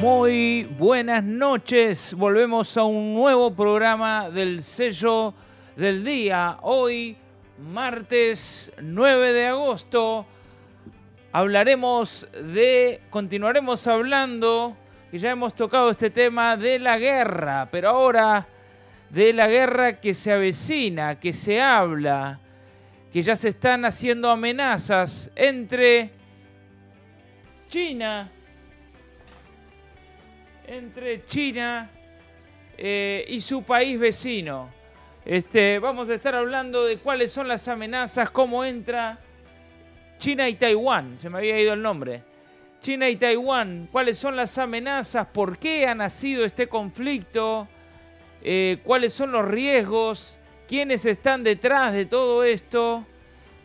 Muy buenas noches. Volvemos a un nuevo programa del sello del día. Hoy, martes 9 de agosto, hablaremos de, continuaremos hablando, que ya hemos tocado este tema de la guerra, pero ahora de la guerra que se avecina, que se habla, que ya se están haciendo amenazas entre China entre China eh, y su país vecino. Este, vamos a estar hablando de cuáles son las amenazas, cómo entra China y Taiwán, se me había ido el nombre. China y Taiwán, cuáles son las amenazas, por qué ha nacido este conflicto, eh, cuáles son los riesgos, quiénes están detrás de todo esto.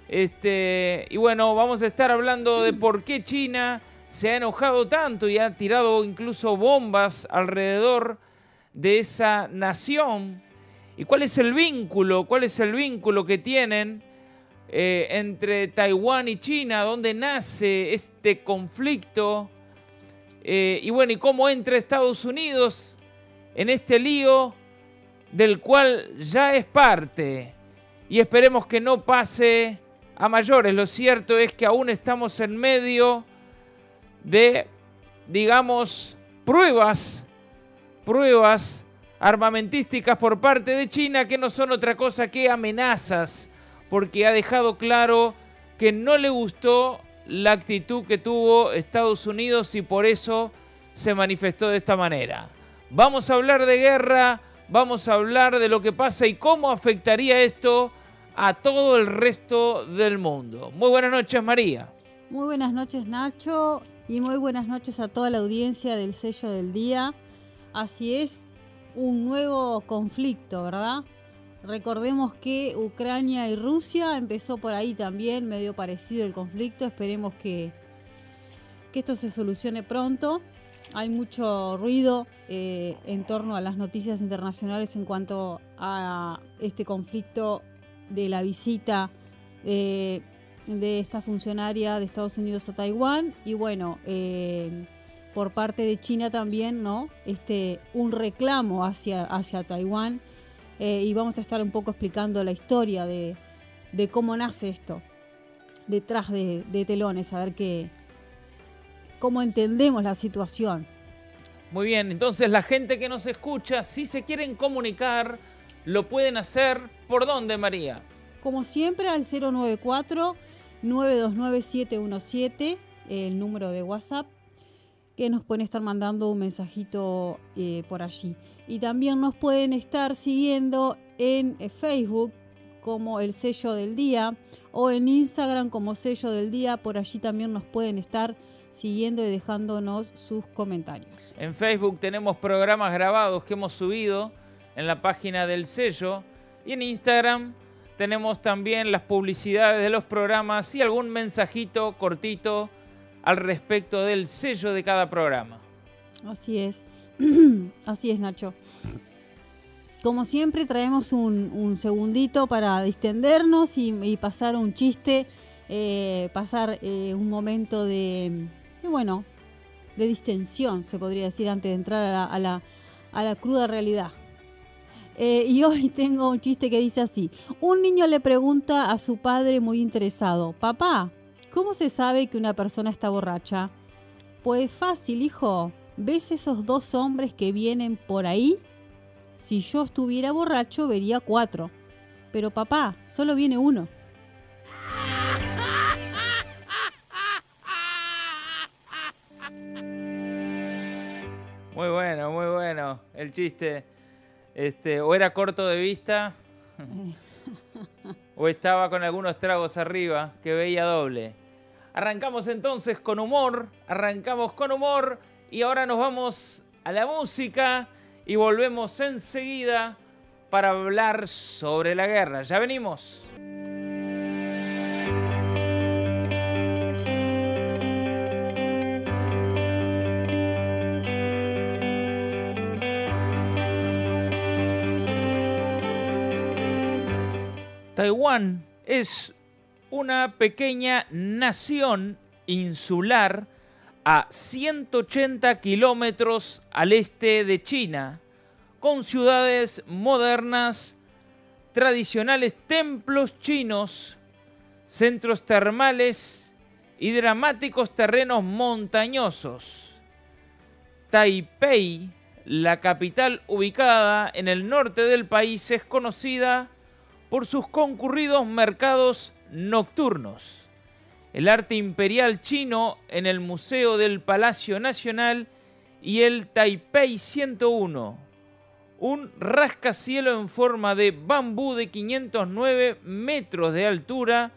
Este, y bueno, vamos a estar hablando de por qué China se ha enojado tanto y ha tirado incluso bombas alrededor de esa nación. ¿Y cuál es el vínculo? ¿Cuál es el vínculo que tienen eh, entre Taiwán y China? ¿Dónde nace este conflicto? Eh, y bueno, ¿y cómo entra Estados Unidos en este lío del cual ya es parte? Y esperemos que no pase a mayores. Lo cierto es que aún estamos en medio de, digamos, pruebas, pruebas armamentísticas por parte de China que no son otra cosa que amenazas, porque ha dejado claro que no le gustó la actitud que tuvo Estados Unidos y por eso se manifestó de esta manera. Vamos a hablar de guerra, vamos a hablar de lo que pasa y cómo afectaría esto a todo el resto del mundo. Muy buenas noches, María. Muy buenas noches, Nacho. Y muy buenas noches a toda la audiencia del sello del día. Así es, un nuevo conflicto, ¿verdad? Recordemos que Ucrania y Rusia empezó por ahí también, medio parecido el conflicto. Esperemos que, que esto se solucione pronto. Hay mucho ruido eh, en torno a las noticias internacionales en cuanto a este conflicto de la visita eh, de esta funcionaria de Estados Unidos a Taiwán y bueno, eh, por parte de China también, ¿no? Este, un reclamo hacia, hacia Taiwán eh, y vamos a estar un poco explicando la historia de, cómo nace esto detrás de, telones, a ver qué, cómo entendemos la situación. Muy bien, entonces la gente que nos escucha, si se quieren comunicar, lo pueden hacer por dónde, María. Como siempre, al 094 929-717, el número de WhatsApp, que nos pueden estar mandando un mensajito eh, por allí. Y también nos pueden estar siguiendo en eh, Facebook como el sello del día o en Instagram como sello del día. Por allí también nos pueden estar siguiendo y dejándonos sus comentarios. En Facebook tenemos programas grabados que hemos subido en la página del sello y en Instagram tenemos también las publicidades de los programas y algún mensajito cortito al respecto del sello de cada programa. Así es, así es Nacho. Como siempre traemos un, segundito para distendernos y, pasar un chiste, eh, pasar eh, un momento de, bueno, de distensión, se podría decir, antes de entrar a la, a la cruda realidad. Eh, y hoy tengo un chiste que dice así. Un niño le pregunta a su padre muy interesado, papá, ¿cómo se sabe que una persona está borracha? Pues fácil, hijo. ¿Ves esos dos hombres que vienen por ahí? Si yo estuviera borracho, vería cuatro. Pero papá, solo viene uno. Muy bueno, muy bueno el chiste. Este, o era corto de vista, o estaba con algunos tragos arriba que veía doble. Arrancamos entonces con humor, arrancamos con humor y ahora nos vamos a la música y volvemos enseguida para hablar sobre la guerra. Ya venimos. Taiwán es una pequeña nación insular a 180 kilómetros al este de China, con ciudades modernas, tradicionales templos chinos, centros termales y dramáticos terrenos montañosos. Taipei, la capital ubicada en el norte del país, es conocida por sus concurridos mercados nocturnos. El arte imperial chino en el Museo del Palacio Nacional y el Taipei 101, un rascacielo en forma de bambú de 509 metros de altura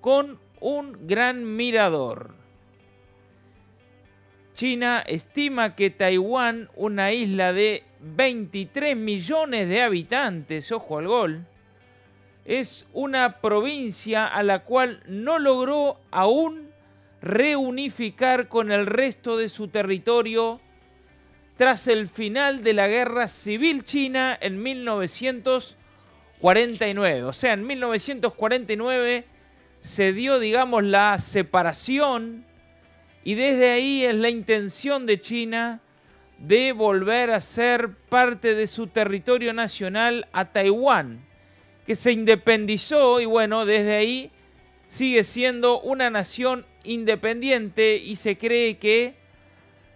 con un gran mirador. China estima que Taiwán, una isla de 23 millones de habitantes, ojo al gol, es una provincia a la cual no logró aún reunificar con el resto de su territorio tras el final de la Guerra Civil China en 1949. O sea, en 1949 se dio, digamos, la separación y desde ahí es la intención de China de volver a ser parte de su territorio nacional a Taiwán, que se independizó y bueno, desde ahí sigue siendo una nación independiente y se cree que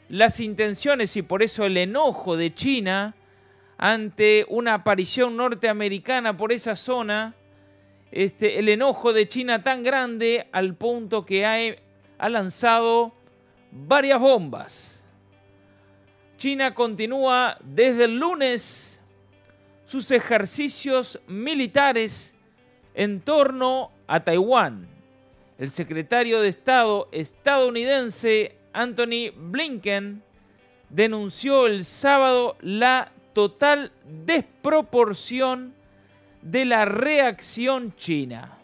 las intenciones y por eso el enojo de China ante una aparición norteamericana por esa zona, este, el enojo de China tan grande al punto que ha, ha lanzado varias bombas. China continúa desde el lunes sus ejercicios militares en torno a Taiwán. El secretario de Estado estadounidense Anthony Blinken denunció el sábado la total desproporción de la reacción china.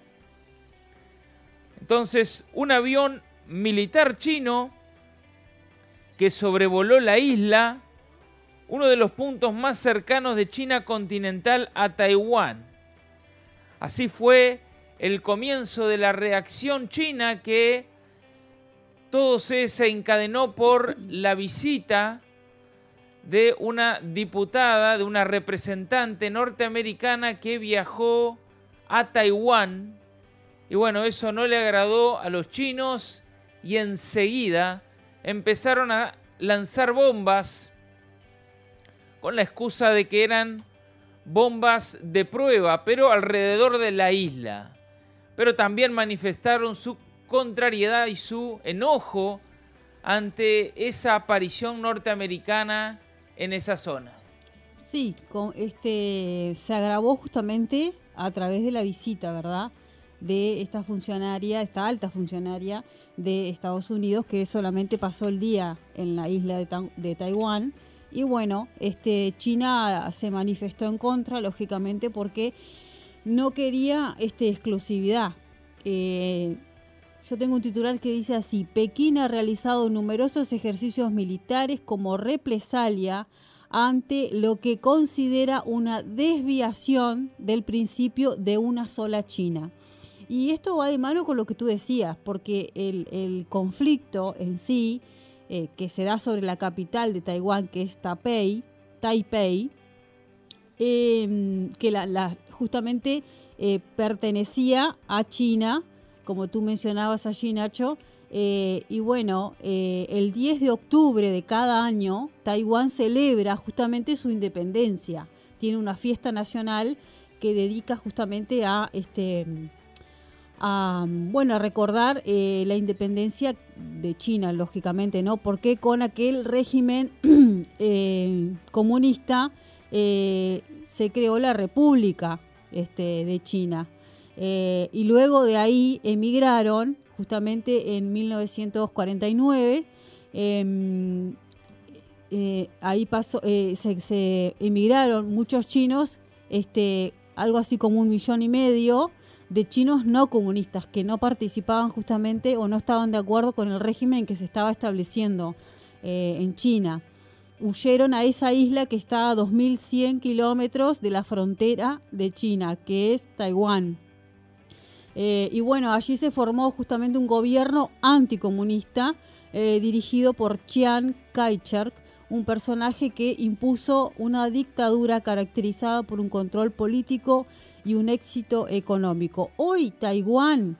Entonces, un avión militar chino que sobrevoló la isla, uno de los puntos más cercanos de China continental a Taiwán. Así fue el comienzo de la reacción china que todo se encadenó por la visita de una diputada, de una representante norteamericana que viajó a Taiwán. Y bueno, eso no le agradó a los chinos y enseguida empezaron a lanzar bombas con la excusa de que eran bombas de prueba, pero alrededor de la isla. Pero también manifestaron su contrariedad y su enojo ante esa aparición norteamericana en esa zona. Sí, este, se agravó justamente a través de la visita, ¿verdad? De esta funcionaria, esta alta funcionaria de Estados Unidos que solamente pasó el día en la isla de, Taiwán. Y bueno, este, China se manifestó en contra, lógicamente, porque no quería este, exclusividad. Eh, yo tengo un titular que dice así, Pekín ha realizado numerosos ejercicios militares como represalia ante lo que considera una desviación del principio de una sola China. Y esto va de mano con lo que tú decías, porque el, conflicto en sí, eh, que se da sobre la capital de Taiwán, que es Taipei, Taipei em, que justamente eh, pertenecía a China, como tú mencionabas allí, Nacho. Eh, y bueno, el 10 de octubre de cada año, Taiwán celebra justamente su independencia. Tiene una fiesta nacional que dedica justamente a este a, bueno, a recordar eh, la independencia de China, lógicamente, ¿no? Porque con aquel régimen eh, comunista eh, se creó la República este, de China. y luego de ahí emigraron, justamente en 1949, em, ahí pasó, se, se, emigraron muchos chinos, este, algo así como un millón y medio, de chinos no comunistas que no participaban justamente o no estaban de acuerdo con el régimen que se estaba estableciendo eh, en China. Huyeron a esa isla que está a 2.100 kilómetros de la frontera de China, que es Taiwán. Eh, y bueno, allí se formó justamente un gobierno anticomunista eh, dirigido por Chiang Kai-shek, un personaje que impuso una dictadura caracterizada por un control político y un éxito económico. Hoy Taiwán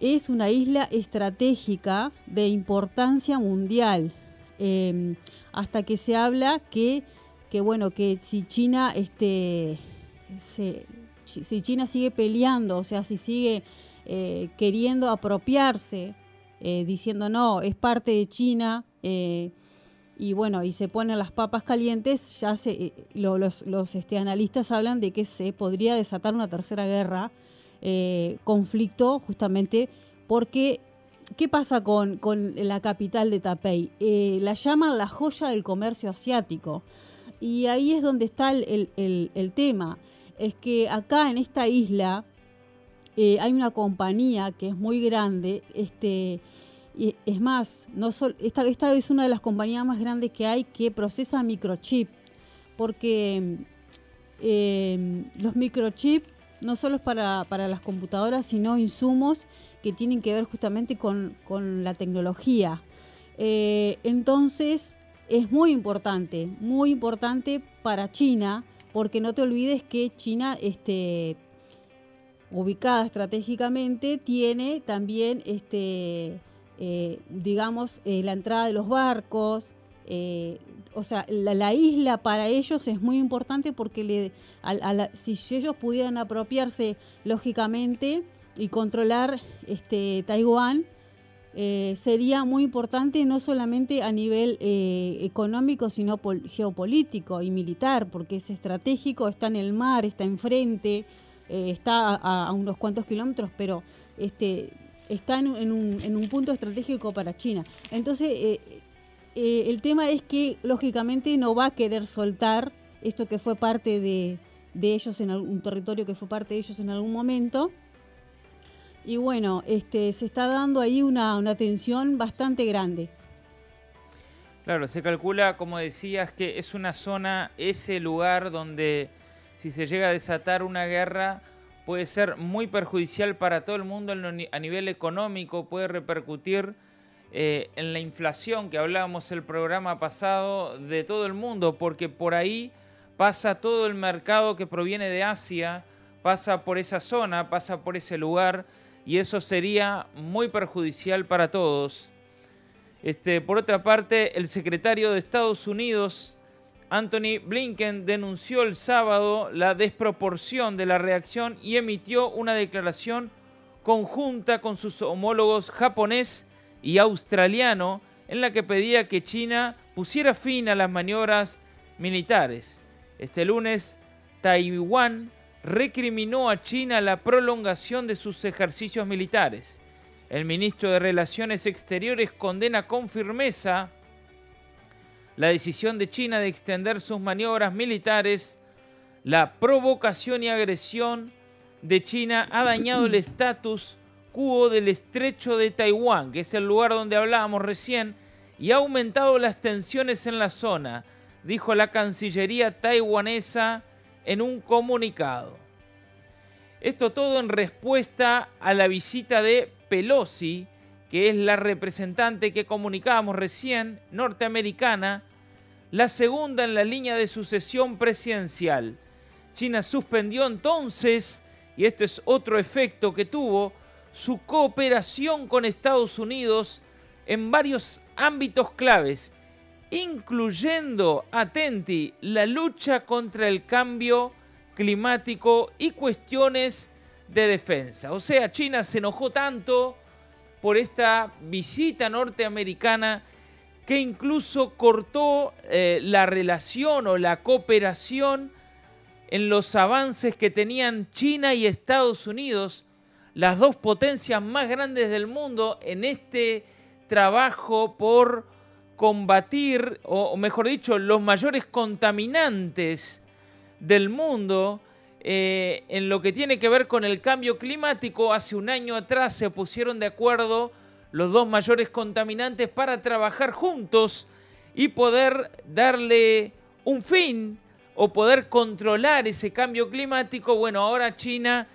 es una isla estratégica de importancia mundial, em, hasta que se habla que, que, bueno, que si China, este, si China sigue peleando, o sea, si sigue eh, queriendo apropiarse, eh, diciendo no, es parte de China, eh, y bueno, y se ponen las papas calientes, ya se, los, los este, analistas hablan de que se podría desatar una tercera guerra, conflicto, justamente porque ¿Qué pasa con, la capital de Taipei? la llaman la joya del comercio asiático. Y ahí es donde está el, el, tema. Es que acá en esta isla eh, hay una compañía que es muy grande, este, y es más, no esta, esta es una de las compañías más grandes que hay que procesa microchip, porque eh, los microchips no solo es para, las computadoras, sino insumos que tienen que ver justamente con, la tecnología. Eh, entonces, es muy importante, muy importante para China, porque no te olvides que China este, ubicada estratégicamente, tiene también, este, eh, digamos, eh, la entrada de los barcos. Eh, o sea, la, isla para ellos es muy importante porque le, si ellos pudieran apropiarse lógicamente y controlar este, Taiwán, sería muy importante no solamente a nivel económico, sino geopolítico y militar, porque es estratégico, está en el mar, está enfrente, está a, unos cuantos kilómetros, pero este, está en, un, punto estratégico para China. Entonces, eh, eh, el tema es que lógicamente no va a querer soltar esto que fue parte de, ellos en algún territorio que fue parte de ellos en algún momento. Y bueno, este, se está dando ahí una, una tensión bastante grande. Claro, se calcula, como decías, que es una zona, ese lugar donde si se llega a desatar una guerra, puede ser muy perjudicial para todo el mundo a nivel económico, puede repercutir eh, en la inflación que hablábamos el programa pasado de todo el mundo, porque por ahí pasa todo el mercado que proviene de Asia, pasa por esa zona, pasa por ese lugar, y eso sería muy perjudicial para todos. Este, por otra parte, el secretario de Estados Unidos, Anthony Blinken denunció el sábado la desproporción de la reacción y emitió una declaración conjunta con sus homólogos japonés y australiano en la que pedía que China pusiera fin a las maniobras militares. Este lunes, Taiwán recriminó a China la prolongación de sus ejercicios militares. El ministro de Relaciones Exteriores condena con firmeza la decisión de China de extender sus maniobras militares, la provocación y agresión de China ha dañado el estatus quo del estrecho de Taiwán, que es el lugar donde hablábamos recién, y ha aumentado las tensiones en la zona, dijo la Cancillería taiwanesa en un comunicado. Esto todo en respuesta a la visita de Pelosi, que es la representante que comunicábamos recién, norteamericana, la segunda en la línea de sucesión presidencial. China suspendió entonces, y este es otro efecto que tuvo, su cooperación con Estados Unidos en varios ámbitos claves, incluyendo, atenti, la lucha contra el cambio climático y cuestiones de defensa. O sea, China se enojó tanto por esta visita norteamericana que incluso cortó eh, la relación o la cooperación en los avances que tenían China y Estados Unidos, las dos potencias más grandes del mundo, en este trabajo por combatir, o mejor dicho, los mayores contaminantes del mundo, eh, en lo que tiene que ver con el cambio climático, hace un año atrás se pusieron de acuerdo los dos mayores contaminantes para trabajar juntos y poder darle un fin o poder controlar ese cambio climático. Bueno, ahora China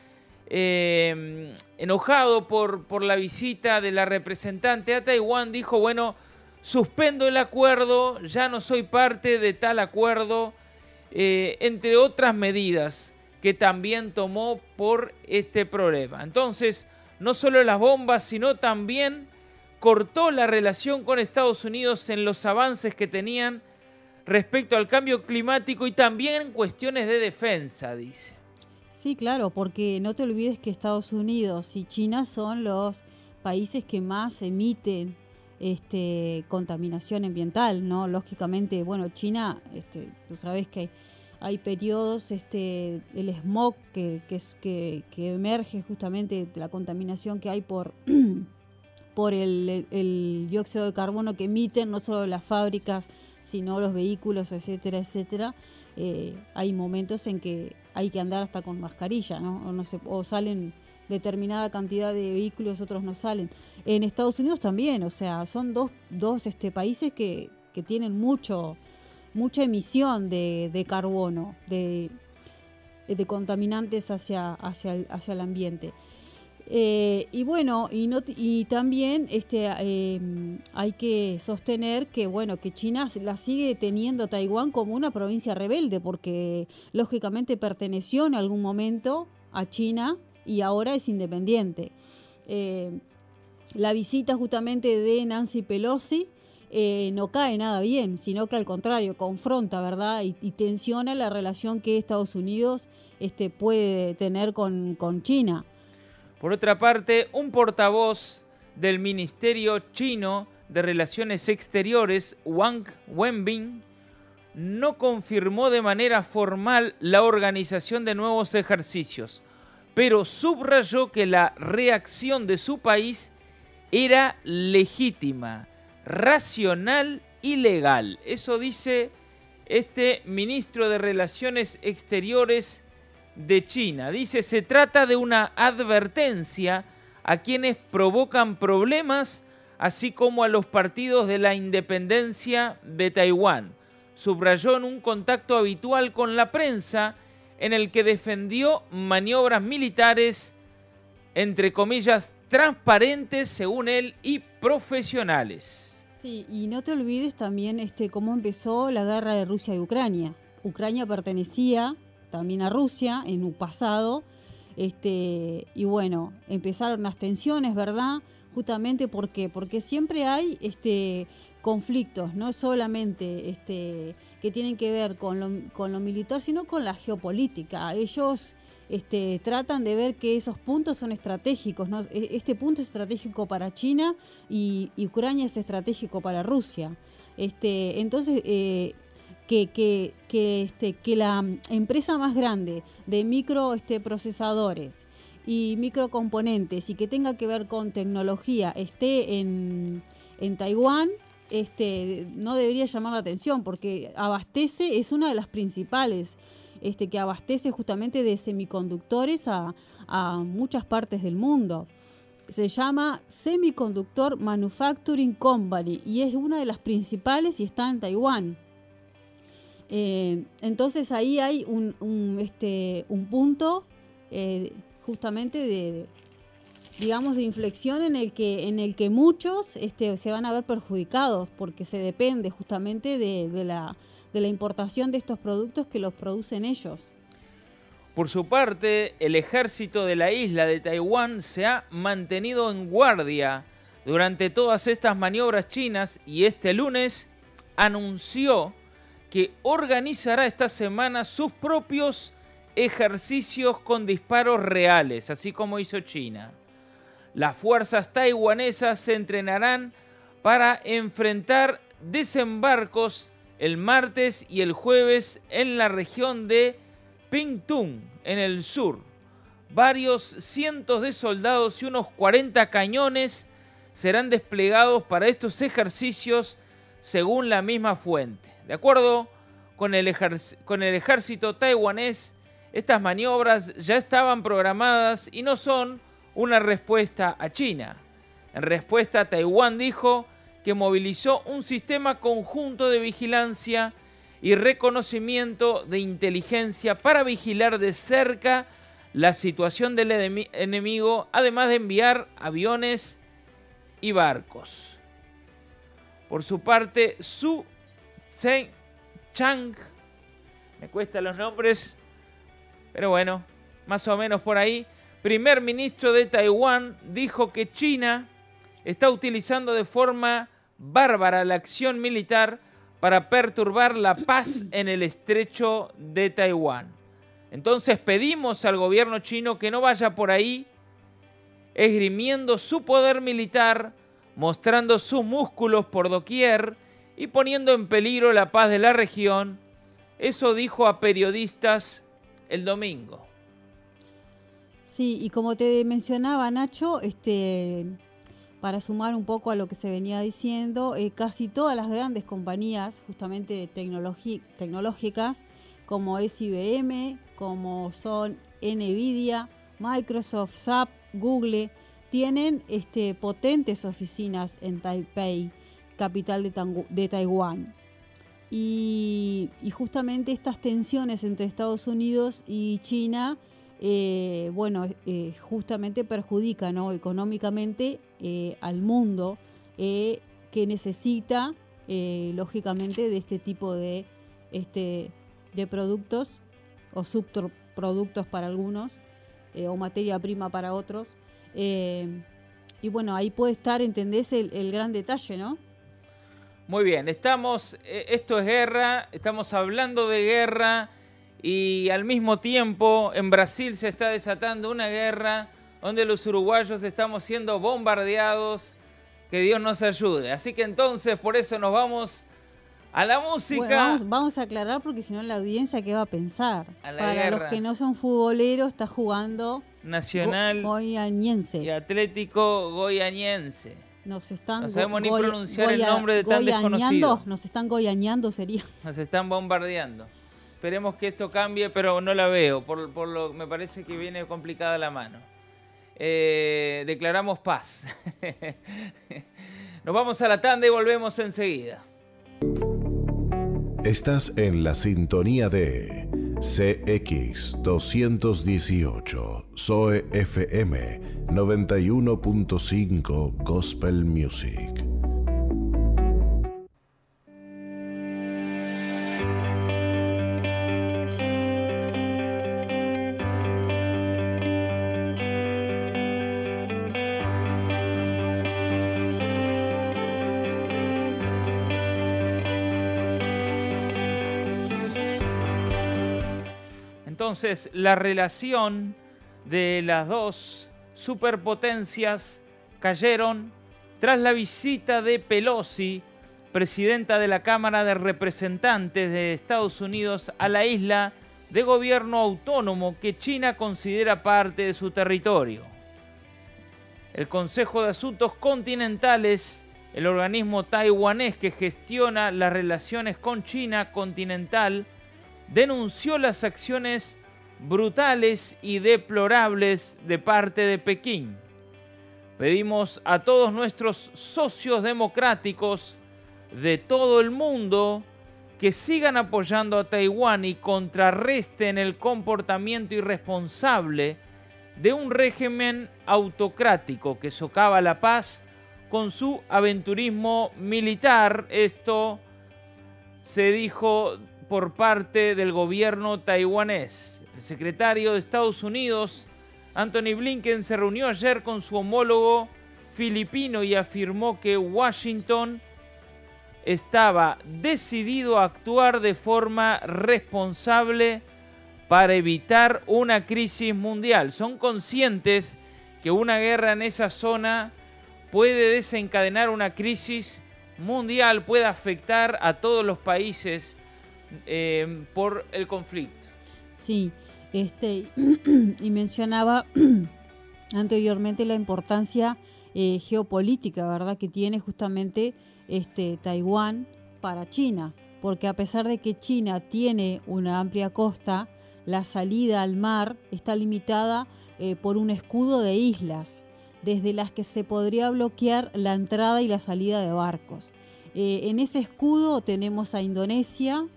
eh, enojado por, la visita de la representante a Taiwán, dijo, bueno, suspendo el acuerdo, ya no soy parte de tal acuerdo, eh, entre otras medidas que también tomó por este problema. Entonces, no solo las bombas, sino también cortó la relación con Estados Unidos en los avances que tenían respecto al cambio climático y también cuestiones de defensa, dice. Sí, claro, porque no te olvides que Estados Unidos y China son los países que más emiten este, contaminación ambiental, ¿no? Lógicamente, bueno, China, este, tú sabes que hay, periodos, este, el smog que, que, es, que, que emerge justamente de la contaminación que hay por, por el, el dióxido de carbono que emiten no solo las fábricas, sino los vehículos, etcétera, etcétera. Eh, hay momentos en que hay que andar hasta con mascarilla, ¿no? O, no se, o salen determinada cantidad de vehículos, otros no salen. En Estados Unidos también, o sea, son dos, dos este, países que, que tienen mucho, mucha emisión de, de carbono, de, de contaminantes hacia, hacia, el, hacia el ambiente. Eh, y bueno, y, no, y también este, eh, hay que sostener que bueno que China la sigue teniendo Taiwán como una provincia rebelde, porque lógicamente perteneció en algún momento a China y ahora es independiente. Eh, la visita justamente de Nancy Pelosi eh, no cae nada bien, sino que al contrario, confronta, ¿verdad? Y, y tensiona la relación que Estados Unidos este, puede tener con, con China. Por otra parte, un portavoz del Ministerio chino de Relaciones Exteriores, Wang Wenbin, no confirmó de manera formal la organización de nuevos ejercicios, pero subrayó que la reacción de su país era legítima, racional y legal. Eso dice este ministro de Relaciones Exteriores de China. Dice, se trata de una advertencia a quienes provocan problemas, así como a los partidos de la independencia de Taiwán. Subrayó en un contacto habitual con la prensa en el que defendió maniobras militares, entre comillas, transparentes, según él, y profesionales. Sí, y no te olvides también este, cómo empezó la guerra de Rusia y Ucrania. Ucrania pertenecía también a Rusia en un pasado. Este, y bueno, empezaron las tensiones, ¿verdad? Justamente porque, siempre hay este, conflictos, no solamente este, que tienen que ver con lo, con lo militar, sino con la geopolítica. Ellos este, tratan de ver que esos puntos son estratégicos. ¿no? E, este punto es estratégico para China y, Ucrania es estratégico para Rusia. Este, entonces, eh, que, que, que, este, que la empresa más grande de microprocesadores este, y microcomponentes y que tenga que ver con tecnología esté en, en Taiwán, este, no debería llamar la atención porque abastece, es una de las principales este, que abastece justamente de semiconductores a, muchas partes del mundo. Se llama Semiconductor Manufacturing Company y es una de las principales y está en Taiwán. Eh, entonces ahí hay un, este, un punto eh, justamente de, digamos, de inflexión en el que, en el que muchos este, se van a ver perjudicados porque se depende justamente de, la, de la importación de estos productos que los producen ellos. Por su parte, el ejército de la isla de Taiwán se ha mantenido en guardia durante todas estas maniobras chinas y este lunes anunció que organizará esta semana sus propios ejercicios con disparos reales, así como hizo China. Las fuerzas taiwanesas se entrenarán para enfrentar desembarcos el martes y el jueves en la región de Pingtung, en el sur. Varios cientos de soldados y unos 40 cañones serán desplegados para estos ejercicios según la misma fuente. De acuerdo con el, ejército taiwanés, estas maniobras ya estaban programadas y no son una respuesta a China. En respuesta, Taiwán dijo que movilizó un sistema conjunto de vigilancia y reconocimiento de inteligencia para vigilar de cerca la situación del enemigo, además de enviar aviones y barcos. Por su parte, Su Chang, me cuesta los nombres, pero bueno, más o menos por ahí, primer ministro de Taiwán, dijo que China está utilizando de forma bárbara la acción militar para perturbar la paz en el estrecho de Taiwán. Entonces pedimos al gobierno chino que no vaya por ahí esgrimiendo su poder militar, mostrando sus músculos por doquier y poniendo en peligro la paz de la región. Eso dijo a periodistas el domingo. Sí, y como te mencionaba Nacho, este, para sumar un poco a lo que se venía diciendo, eh, casi todas las grandes compañías, justamente tecnológicas, como es IBM, como son Nvidia, Microsoft, SAP, Google, tienen este, potentes oficinas en Taipei, capital de, Taiwán. Y, justamente estas tensiones entre Estados Unidos y China, eh, bueno, eh, justamente perjudican económicamente eh, al mundo que necesita, lógicamente, de este tipo de, este, de productos o subproductos para algunos o materia prima para otros. y bueno, ahí puede estar, ¿entendés? El, el gran detalle, ¿no? Muy bien, estamos, esto es guerra, estamos hablando de guerra y al mismo tiempo en Brasil se está desatando una guerra donde los uruguayos estamos siendo bombardeados. Que Dios nos ayude. Así que entonces por eso nos vamos a la música. vamos, a aclarar porque si no la audiencia qué va a pensar. Para los que no son futboleros está jugando Nacional Goianiense y Atlético Goianiense. Nos están no sabemos ni pronunciar el nombre de tan desconocido. Nos están goyañando sería. Nos están bombardeando. Esperemos que esto cambie, pero no la veo. Por, por lo me parece que viene complicada la mano. Eh, declaramos paz. Nos vamos a la tanda y volvemos enseguida. Estás en la sintonía de CX 218, SOE FM 91.5 Gospel Music. Entonces, la relación de las dos superpotencias cayeron tras la visita de Pelosi, presidenta de la Cámara de Representantes de Estados Unidos, a la isla de gobierno autónomo que China considera parte de su territorio. El Consejo de Asuntos Continentales, el organismo taiwanés que gestiona las relaciones con China continental, denunció las acciones brutales y deplorables de parte de Pekín. Pedimos a todos nuestros socios democráticos de todo el mundo que sigan apoyando a Taiwán y contrarresten el comportamiento irresponsable de un régimen autocrático que socava la paz con su aventurismo militar. Esto se dijo por parte del gobierno taiwanés. El secretario de Estados Unidos, Anthony Blinken, se reunió ayer con su homólogo filipino y afirmó que Washington estaba decidido a actuar de forma responsable para evitar una crisis mundial. Son conscientes que una guerra en esa zona puede desencadenar una crisis mundial, puede afectar a todos los países eh, por el conflicto. Sí, este, y mencionaba anteriormente la importancia eh, geopolítica, ¿verdad?, que tiene justamente este, Taiwán para China, porque a pesar de que China tiene una amplia costa, la salida al mar está limitada eh, por un escudo de islas, desde las que se podría bloquear la entrada y la salida de barcos. Eh, en ese escudo tenemos a Indonesia,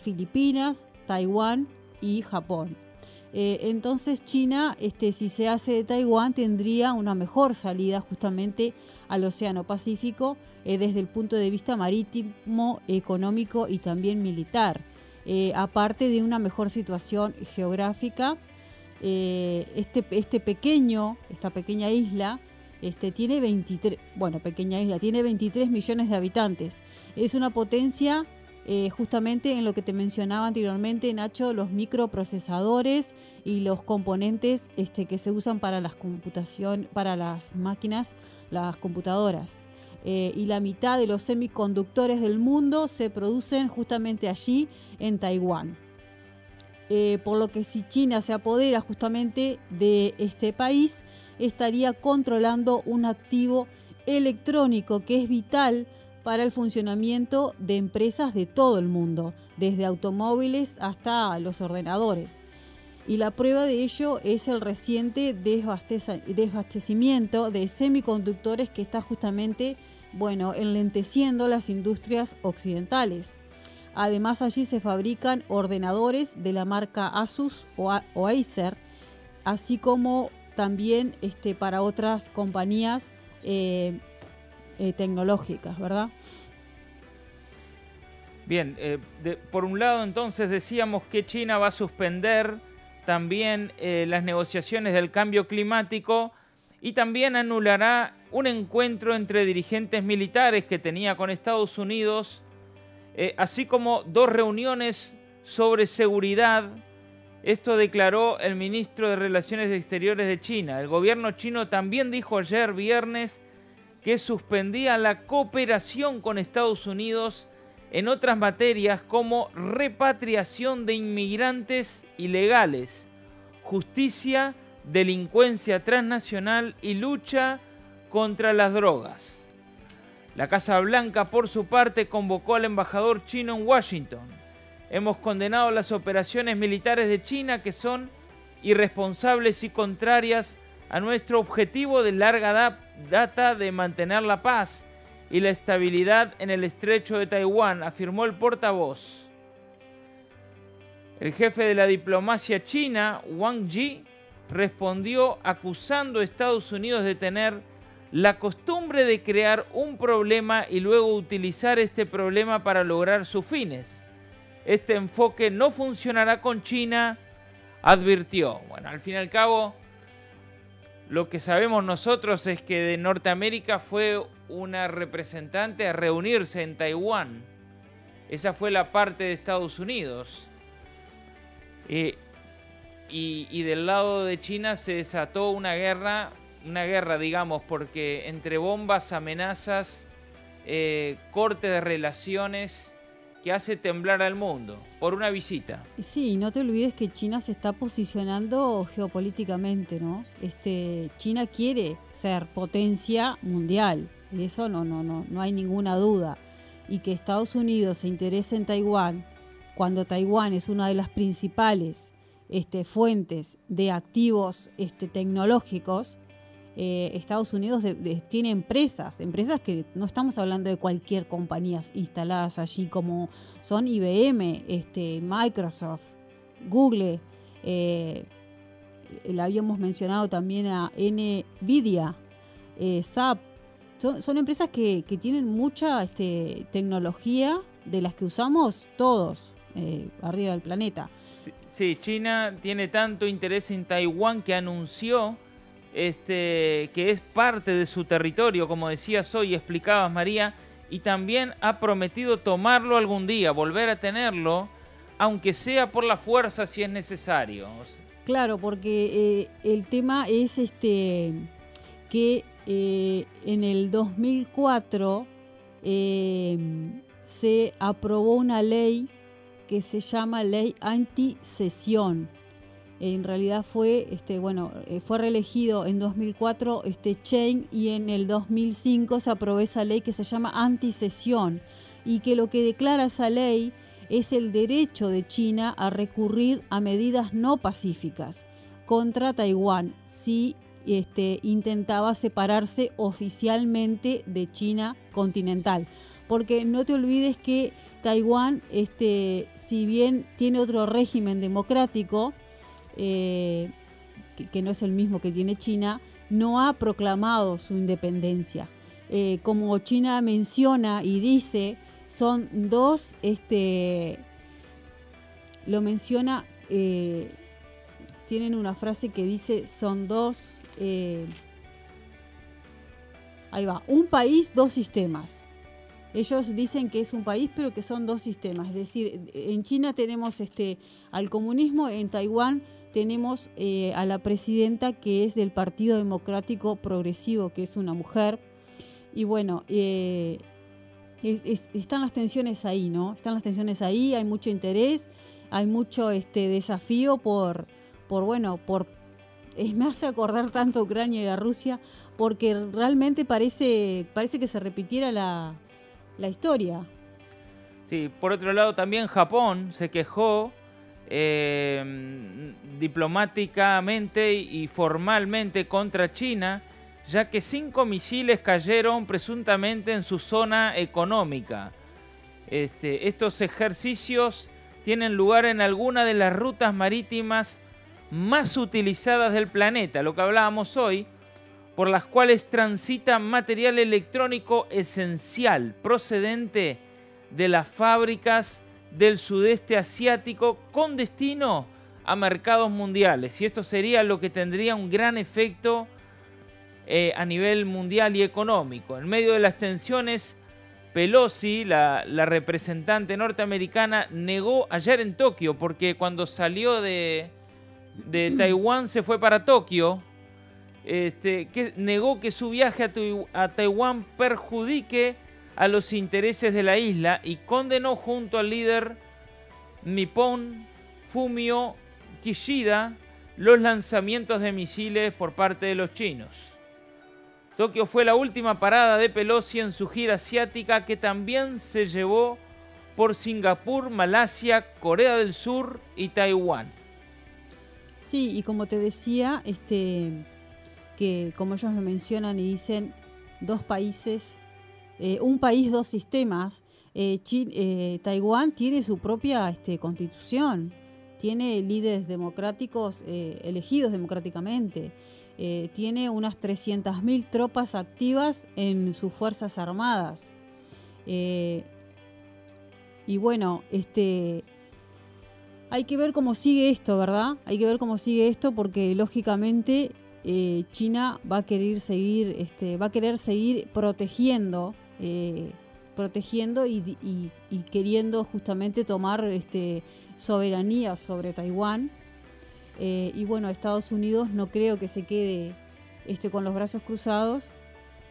Filipinas, Taiwán y Japón. Eh, entonces China, este, si se hace de Taiwán, tendría una mejor salida justamente al Océano Pacífico eh, desde el punto de vista marítimo, económico y también militar. Eh, aparte de una mejor situación geográfica, este, este pequeño, esta pequeña isla, este, tiene 23, bueno, pequeña isla, tiene 23 millones de habitantes. Es una potencia eh, justamente en lo que te mencionaba anteriormente, Nacho, los microprocesadores y los componentes este, que se usan para las computación, para las máquinas, las computadoras. Eh, y la mitad de los semiconductores del mundo se producen justamente allí en Taiwán. Eh, por lo que si China se apodera justamente de este país, estaría controlando un activo electrónico que es vital para el funcionamiento de empresas de todo el mundo, desde automóviles hasta los ordenadores. Y la prueba de ello es el reciente desabastecimiento de semiconductores que está justamente, bueno, enlenteciendo las industrias occidentales. Además allí se fabrican ordenadores de la marca Asus o, Acer, así como también este, para otras compañías eh, eh, tecnológicas, ¿verdad? Bien, eh, por un lado entonces decíamos que China va a suspender también eh, las negociaciones del cambio climático y también anulará un encuentro entre dirigentes militares que tenía con Estados Unidos, así como dos reuniones sobre seguridad. Esto declaró el ministro de Relaciones Exteriores de China. El gobierno chino también dijo ayer viernes que suspendía la cooperación con Estados Unidos en otras materias como repatriación de inmigrantes ilegales, justicia, delincuencia transnacional y lucha contra las drogas. La Casa Blanca, por su parte, convocó al embajador chino en Washington. Hemos condenado las operaciones militares de China que son irresponsables y contrarias a nuestro objetivo de larga data de mantener la paz y la estabilidad en el estrecho de Taiwán, afirmó el portavoz. El jefe de la diplomacia china, Wang Yi, respondió acusando a Estados Unidos de tener la costumbre de crear un problema y luego utilizar este problema para lograr sus fines. Este enfoque no funcionará con China, advirtió. Bueno, al fin y al cabo, lo que sabemos nosotros es que de Norteamérica fue una representante a reunirse en Taiwán. Esa fue la parte de Estados Unidos. Eh, y, del lado de China se desató una guerra, una guerra digamos, porque entre bombas, amenazas, eh, corte de relaciones, que hace temblar al mundo por una visita. Sí, no te olvides que China se está posicionando geopolíticamente, ¿no? Este, China quiere ser potencia mundial, de eso no, no, no, no hay ninguna duda. Y que Estados Unidos se interese en Taiwán, cuando Taiwán es una de las principales este, fuentes de activos este, tecnológicos, eh, Estados Unidos tiene empresas, empresas que no estamos hablando de cualquier compañía instaladas allí como son IBM, este, Microsoft, Google, eh, la habíamos mencionado también a Nvidia, eh, SAP, son, empresas que, tienen mucha este, tecnología de las que usamos todos arriba del planeta. sí, China tiene tanto interés en Taiwán que anunció este, que es parte de su territorio, como decías hoy, explicabas María, y también ha prometido tomarlo algún día, volver a tenerlo, aunque sea por la fuerza si es necesario. Claro, porque eh, el tema es este que eh, en el 2004 eh, se aprobó una ley que se llama ley antisesión en realidad fue, este, bueno, eh, fue reelegido en 2004 este Chen y en el 2005 se aprobó esa ley que se llama anticesión y que lo que declara esa ley es el derecho de China a recurrir a medidas no pacíficas contra Taiwán si este, intentaba separarse oficialmente de China continental. Porque no te olvides que Taiwán, este, si bien tiene otro régimen democrático, eh, que, no es el mismo que tiene China, no ha proclamado su independencia. Eh, como China menciona y dice, son dos, este, lo menciona, eh, tienen una frase que dice, son dos, ahí va, un país, dos sistemas. Ellos dicen que es un país, pero que son dos sistemas. Es decir, en China tenemos este, al comunismo, en Taiwán tenemos eh, a la presidenta que es del Partido Democrático Progresivo, que es una mujer. Y bueno, eh, están las tensiones ahí, ¿no? Están las tensiones ahí, hay mucho interés, hay mucho este, desafío por, por bueno, por... me hace acordar tanto a Ucrania y a Rusia, porque realmente parece, parece que se repitiera la, la historia. Sí, por otro lado también Japón se quejó eh, diplomáticamente y formalmente contra China, ya que cinco misiles cayeron presuntamente en su zona económica. Este, estos ejercicios tienen lugar en alguna de las rutas marítimas más utilizadas del planeta, lo que hablábamos hoy, por las cuales transita material electrónico esencial procedente de las fábricas del sudeste asiático con destino a mercados mundiales. Y esto sería lo que tendría un gran efecto eh, a nivel mundial y económico. En medio de las tensiones, Pelosi, la, representante norteamericana, negó ayer en Tokio, porque cuando salió de, de Taiwán se fue para Tokio este, que negó que su viaje a, Taiwán perjudique a los intereses de la isla y condenó junto al líder nipón Fumio Kishida los lanzamientos de misiles por parte de los chinos. Tokio fue la última parada de Pelosi en su gira asiática que también se llevó por Singapur, Malasia, Corea del Sur y Taiwán. Sí, y como te decía, este, que, como ellos lo mencionan y dicen, dos países, eh, un país, dos sistemas. Eh, eh, Taiwán tiene su propia este, constitución, tiene líderes democráticos elegidos democráticamente, tiene unas 300.000 tropas activas en sus fuerzas armadas. y bueno, este, hay que ver cómo sigue esto, ¿verdad? Hay que ver cómo sigue esto porque lógicamente China va a querer seguir, este, va a querer seguir protegiendo, eh, protegiendo y, queriendo justamente tomar este, soberanía sobre Taiwán. Eh, y bueno, Estados Unidos no creo que se quede este, con los brazos cruzados.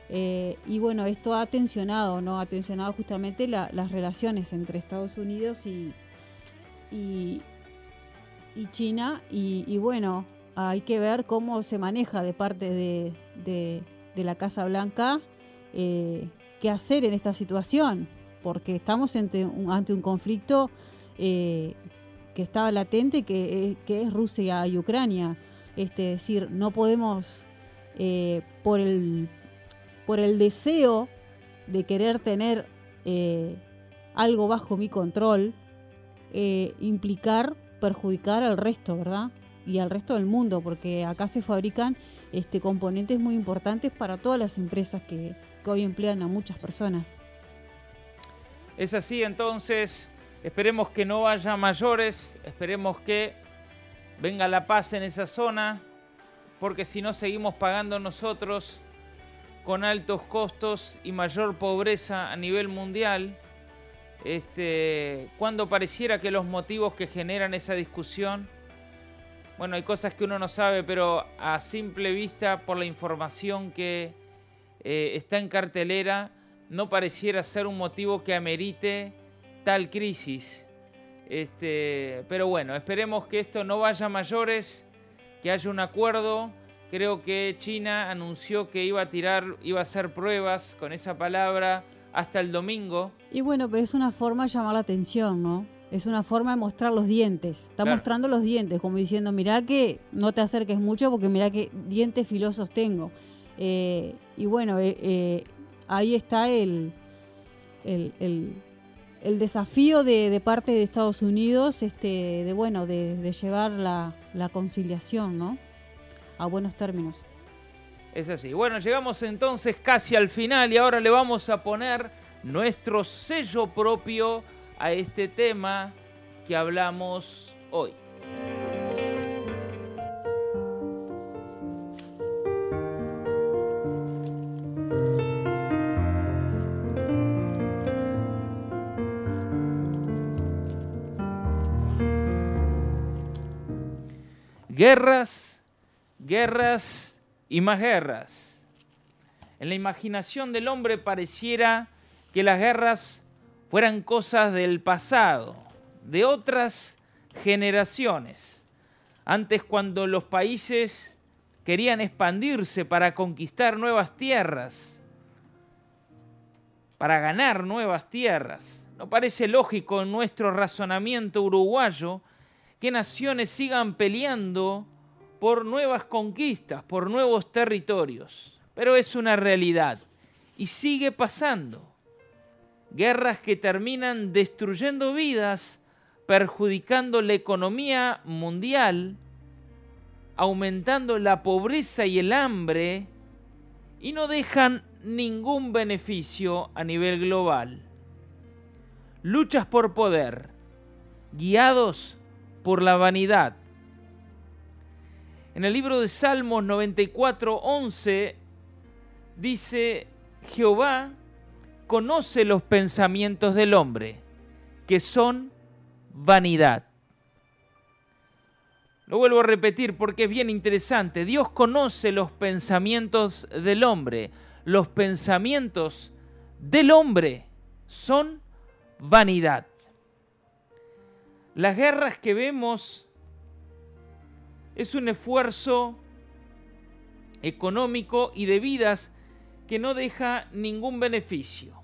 y bueno, esto ha tensionado, ¿no? Ha tensionado justamente las relaciones entre Estados Unidos y, China. y bueno, hay que ver cómo se maneja de parte de, la Casa Blanca eh, qué hacer en esta situación, porque estamos ante un, conflicto eh, que estaba latente, que, es Rusia y Ucrania. Este, es decir, no podemos, eh, por, el, por el deseo de querer tener algo bajo mi control, implicar perjudicar al resto, ¿verdad? y al resto del mundo, porque acá se fabrican este, componentes muy importantes para todas las empresas que, hoy emplean a muchas personas. Es así, entonces, esperemos que no haya mayores, esperemos que venga la paz en esa zona, porque si no seguimos pagando nosotros con altos costos y mayor pobreza a nivel mundial, este, cuando pareciera que los motivos que generan esa discusión bueno, hay cosas que uno no sabe, pero a simple vista, por la información que eh, está en cartelera, no pareciera ser un motivo que amerite tal crisis. Este, pero bueno, esperemos que esto no vaya a mayores, que haya un acuerdo. Creo que China anunció que iba a tirar, iba a hacer pruebas con esa palabra hasta el domingo. Y bueno, pero es una forma de llamar la atención, ¿no? es una forma de mostrar los dientes. Está mostrando los dientes, como diciendo, mirá que no te acerques mucho porque mirá que dientes filosos tengo. Eh, y bueno, eh, eh, ahí está el, el, el desafío de, parte de Estados Unidos, este, de bueno, de, llevar la, la, conciliación, ¿no? A buenos términos. Es así. Bueno, llegamos entonces casi al final y ahora le vamos a poner nuestro sello propio a este tema que hablamos hoy. Guerras, guerras y más guerras. En la imaginación del hombre pareciera que las guerras fueran cosas del pasado, de otras generaciones. Antes cuando los países querían expandirse para conquistar nuevas tierras, para ganar nuevas tierras. No parece lógico en nuestro razonamiento uruguayo que naciones sigan peleando por nuevas conquistas, por nuevos territorios. Pero es una realidad y sigue pasando. Guerras que terminan destruyendo vidas, perjudicando la economía mundial, aumentando la pobreza y el hambre y no dejan ningún beneficio a nivel global. Luchas por poder, guiados por la vanidad. En el libro de Salmos 94, 11 dice, Jehová conoce los pensamientos del hombre, que son vanidad. Lo vuelvo a repetir porque es bien interesante. Dios conoce los pensamientos del hombre. Los pensamientos del hombre son vanidad. Las guerras que vemos es un esfuerzo económico y de vidas que no deja ningún beneficio.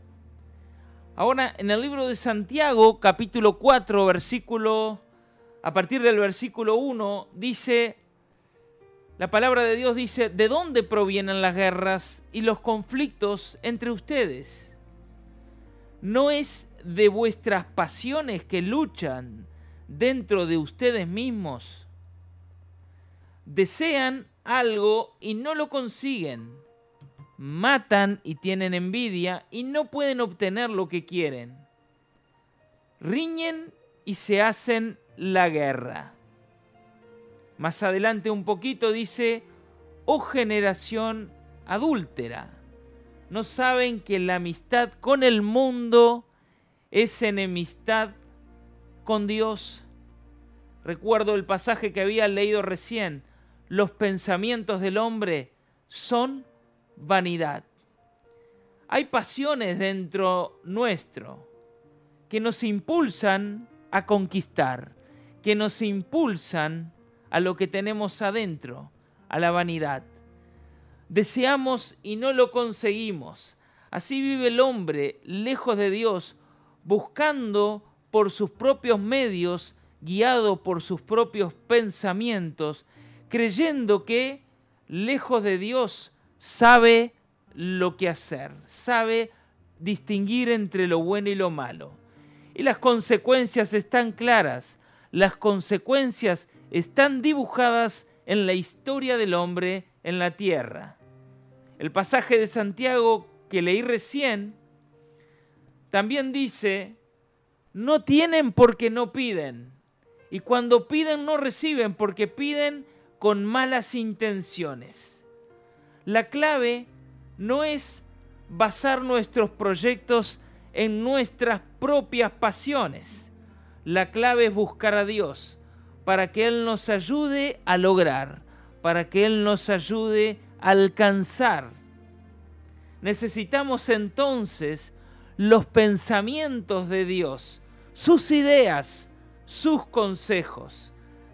Ahora, en el libro de Santiago, capítulo 4, versículo, a partir del versículo 1, dice, la palabra de Dios dice, ¿de dónde provienen las guerras y los conflictos entre ustedes? ¿No es de vuestras pasiones que luchan dentro de ustedes mismos. Desean algo y no lo consiguen. Matan y tienen envidia y no pueden obtener lo que quieren. Riñen y se hacen la guerra. Más adelante un poquito dice, oh generación adúltera, no saben que la amistad con el mundo es enemistad con Dios. Recuerdo el pasaje que había leído recién. Los pensamientos del hombre son vanidad. Hay pasiones dentro nuestro que nos impulsan a conquistar, que nos impulsan a lo que tenemos adentro, a la vanidad. Deseamos y no lo conseguimos. Así vive el hombre lejos de Dios, buscando por sus propios medios, guiado por sus propios pensamientos, creyendo que, lejos de Dios, sabe lo que hacer, sabe distinguir entre lo bueno y lo malo. Y las consecuencias están claras, las consecuencias están dibujadas en la historia del hombre en la tierra. El pasaje de Santiago que leí recién también dice no tienen porque no piden. Y cuando piden no reciben porque piden con malas intenciones. La clave no es basar nuestros proyectos en nuestras propias pasiones. La clave es buscar a Dios para que Él nos ayude a lograr, para que Él nos ayude a alcanzar. Necesitamos entonces los pensamientos de Dios, sus ideas, sus consejos.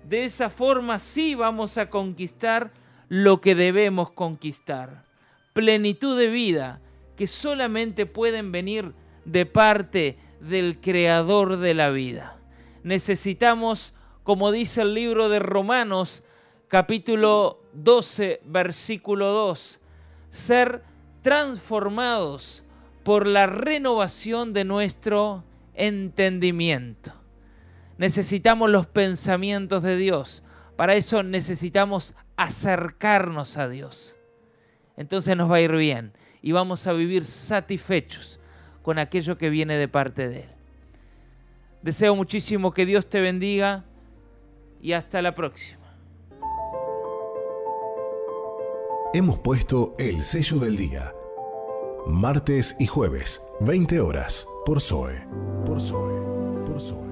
De esa forma sí vamos a conquistar lo que debemos conquistar. Plenitud de vida que solamente pueden venir de parte del creador de la vida. Necesitamos, como dice el libro de Romanos, capítulo 12, versículo 2, ser transformados por la renovación de nuestro entendimiento. Necesitamos los pensamientos de Dios. Para eso necesitamos acercarnos a Dios. Entonces nos va a ir bien y vamos a vivir satisfechos con aquello que viene de parte de Él. Deseo muchísimo que Dios te bendiga y hasta la próxima. Hemos puesto el sello del día. Martes y jueves, 20 horas, por Zoe. Por Zoe. Por Zoe.